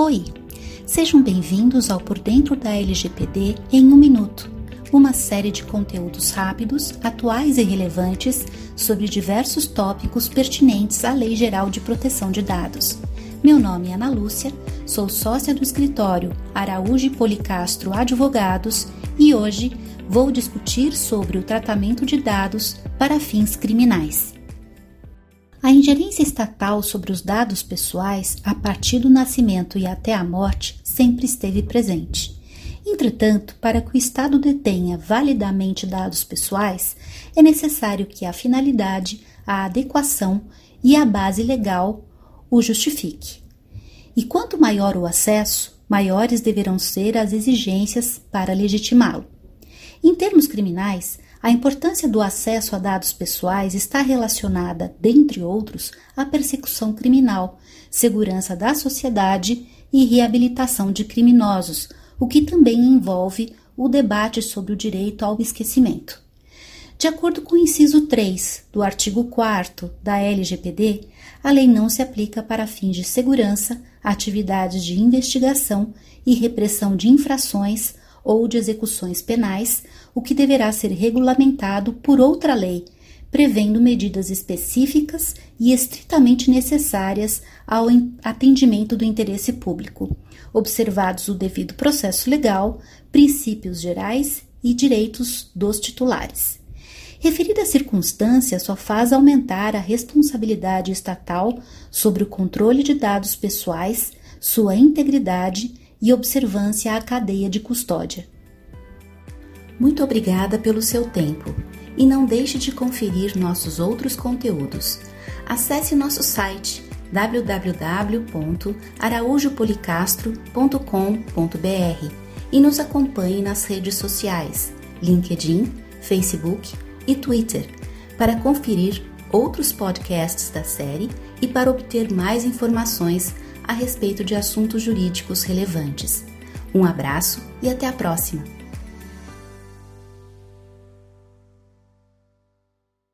Oi, sejam bem-vindos ao Por Dentro da LGPD em um Minuto, uma série de conteúdos rápidos, atuais e relevantes sobre diversos tópicos pertinentes à Lei Geral de Proteção de Dados. Meu nome é Ana Lúcia, sou sócia do escritório Araújo Policastro Advogados e hoje vou discutir sobre o tratamento de dados para fins criminais. A ingerência estatal sobre os dados pessoais, a partir do nascimento e até a morte, sempre esteve presente. Entretanto, para que o Estado detenha validamente dados pessoais, é necessário que a finalidade, a adequação e a base legal o justifique. E quanto maior o acesso, maiores deverão ser as exigências para legitimá-lo. Em termos criminais, a importância do acesso a dados pessoais está relacionada, dentre outros, à persecução criminal, segurança da sociedade e reabilitação de criminosos, o que também envolve o debate sobre o direito ao esquecimento. De acordo com o inciso 3 do artigo 4 da LGPD, a lei não se aplica para fins de segurança, atividades de investigação e repressão de infrações ou de execuções penais, o que deverá ser regulamentado por outra lei, prevendo medidas específicas e estritamente necessárias ao atendimento do interesse público, observados o devido processo legal, princípios gerais e direitos dos titulares. Referida circunstância só faz aumentar a responsabilidade estatal sobre o controle de dados pessoais, sua integridade e observância à cadeia de custódia. Muito obrigada pelo seu tempo e não deixe de conferir nossos outros conteúdos. Acesse nosso site www.araújopolicastro.com.br e nos acompanhe nas redes sociais LinkedIn, Facebook e Twitter para conferir outros podcasts da série e para obter mais informações a respeito de assuntos jurídicos relevantes. Um abraço e até a próxima!